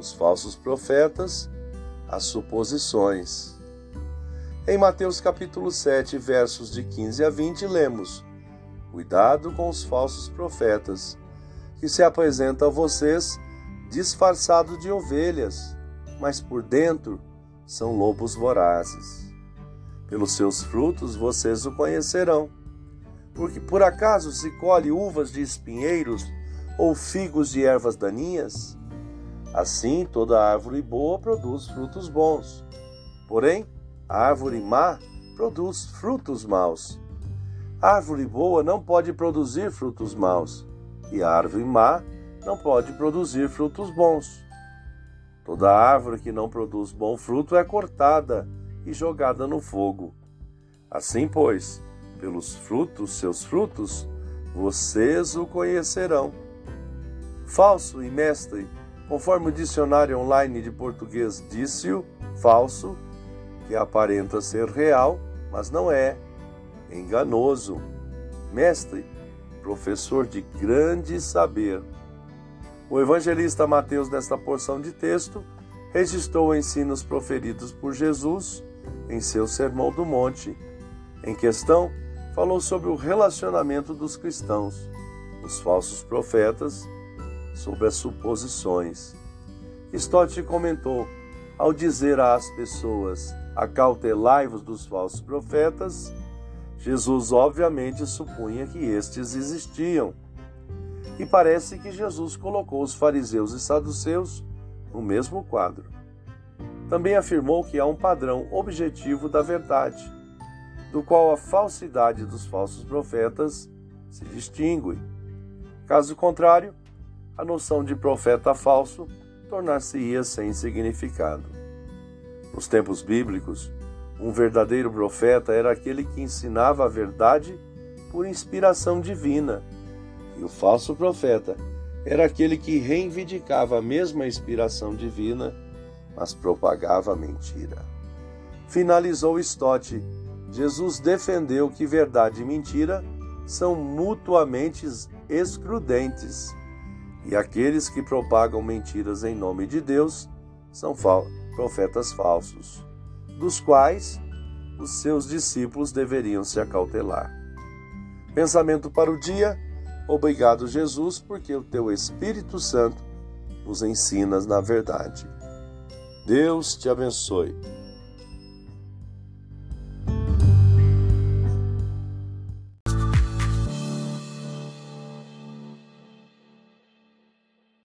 os falsos profetas, as suposições. Em Mateus capítulo 7, versos de 15 a 20, lemos: Cuidado com os falsos profetas, que se apresentam a vocês disfarçados de ovelhas, mas por dentro são lobos vorazes. Pelos seus frutos vocês o conhecerão. Porque por acaso se colhe uvas de espinheiros ou figos de ervas daninhas? Assim, toda árvore boa produz frutos bons. Porém, a árvore má produz frutos maus. A árvore boa não pode produzir frutos maus, e a árvore má não pode produzir frutos bons. Toda árvore que não produz bom fruto é cortada e jogada no fogo. Assim, pois, pelos frutos, seus frutos, vocês o conhecerão. Falso e mestre Conforme o dicionário online de português disse-o, falso, que aparenta ser real, mas não é, enganoso, mestre, professor de grande saber. O evangelista Mateus, nesta porção de texto, registrou ensinos proferidos por Jesus em seu Sermão do Monte. Em questão, falou sobre o relacionamento dos cristãos, os falsos profetas sobre as suposições. Stott comentou: ao dizer às pessoas, acautelai-vos dos falsos profetas, Jesus obviamente supunha que estes existiam. E parece que Jesus colocou os fariseus e saduceus no mesmo quadro. Também afirmou que há um padrão objetivo da verdade, do qual a falsidade dos falsos profetas se distingue. Caso contrário, a noção de profeta falso tornar-se-ia sem significado. Nos tempos bíblicos, um verdadeiro profeta era aquele que ensinava a verdade por inspiração divina, e o falso profeta era aquele que reivindicava a mesma inspiração divina, mas propagava mentira. Finalizou Stott. Jesus defendeu que verdade e mentira são mutuamente excludentes e aqueles que propagam mentiras em nome de Deus são profetas falsos, dos quais os seus discípulos deveriam se acautelar. Pensamento para o dia. Obrigado, Jesus, porque o teu Espírito Santo nos ensinas na verdade. Deus te abençoe.